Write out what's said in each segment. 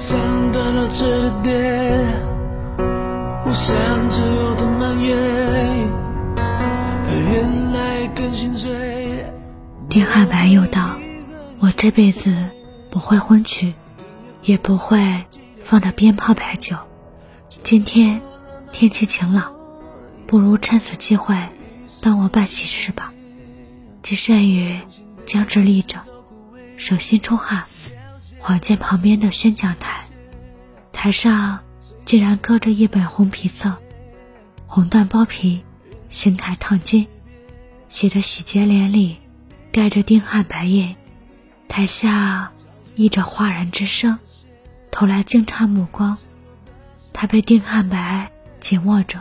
丧断了这个点，我想自由的蔓延，原来更心碎。丁汉白又道：“我这辈子不会婚娶，也不会放着鞭炮摆酒。今天天气晴朗，不如趁此机会帮我办喜事吧。”季善宇僵直立着，手心出汗。晃见旁边的宣讲台，台上竟然搁着一本红皮册，红缎包皮，形台烫金，写着“喜结连理”，盖着丁汉白印。台下溢着哗然之声，投来惊诧目光。他被丁汉白紧握着，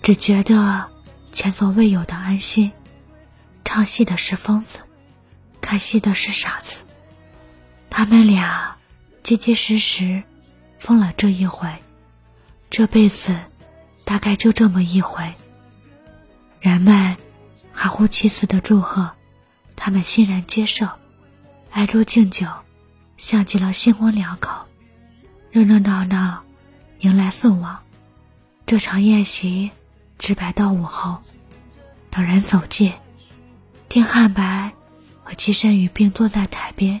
只觉得前所未有的安心。唱戏的是疯子，看戏的是傻子。他们俩结结实实疯了这一回，这辈子大概就这么一回。人们含糊其辞的祝贺，他们欣然接受，挨桌敬酒，像极了新婚两口，热热闹闹迎来送往。这场宴席直摆到午后，等人走近，丁汉白和季慎宇并坐在台边。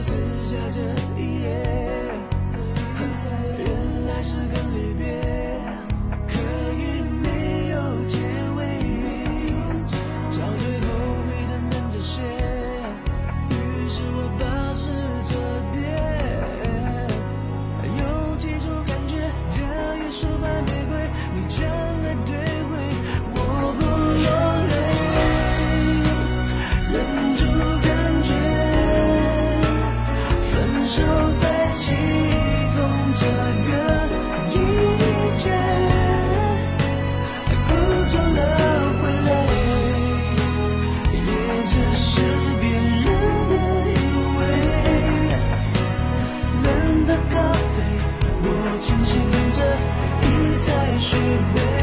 剩下这一页，清醒着，一再续杯，